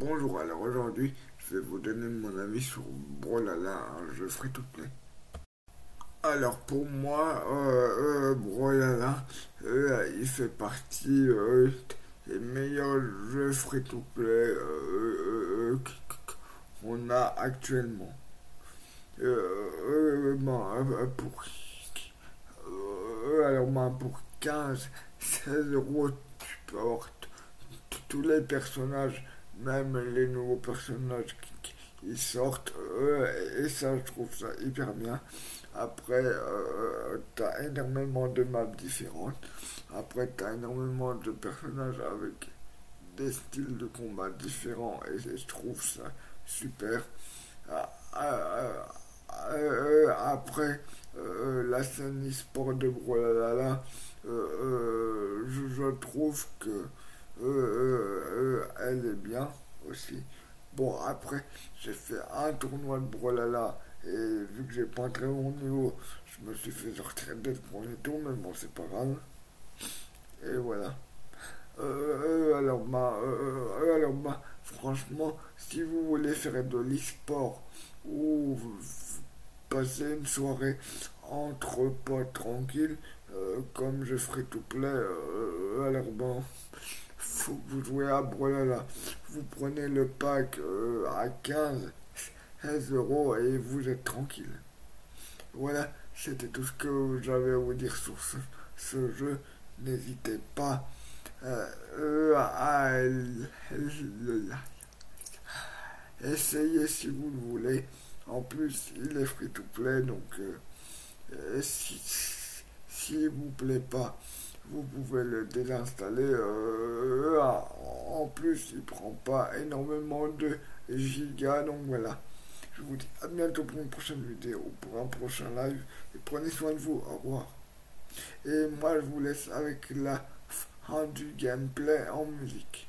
Bonjour, alors aujourd'hui, je vais vous donner mon avis sur Brolala, un jeu free to play. Alors pour moi, euh, euh, Brolala, euh, il fait partie euh, des meilleurs jeux free to play qu'on a actuellement. Alors ben, pour 15, 16 euros, tu avoir tous les personnages même les nouveaux personnages qui, sortent, euh, et ça, je trouve ça hyper bien. Après, euh, t'as énormément de maps différentes. Après, t'as énormément de personnages avec des styles de combat différents, et je trouve ça super. Euh, euh, après, la scène e-sport de Brawlhalla, je, je trouve que euh, euh, euh, elle est bien aussi. Bon, après, j'ai fait un tournoi de Brolala et vu que j'ai pas un très bon niveau, je me suis fait sortir dès le premier tour, mais bon, c'est pas grave. Et voilà. Euh, alors, bah, euh, alors, bah, franchement, si vous voulez faire de l'e-sport ou passer une soirée entre potes tranquilles, euh, comme je ferai tout plein, alors bon faut vous jouez à Brolala. Vous prenez le pack euh, à 15, 16 euros et vous êtes tranquille. Voilà, c'était tout ce que j'avais à vous dire sur ce, jeu. N'hésitez pas euh, à essayer si vous le voulez. En plus, il est free to play, donc euh, si, si vous plaît pas, vous pouvez le désinstaller. Euh, ah, en plus, il prend pas énormément de gigas. Donc voilà. Je vous dis à bientôt pour une prochaine vidéo, pour un prochain live. Et prenez soin de vous. Au revoir. Et moi, je vous laisse avec la fin du gameplay en musique.